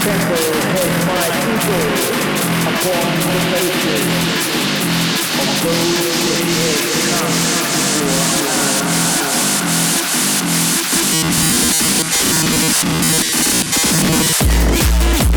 temple has my people upon the faces of those who have come for. The only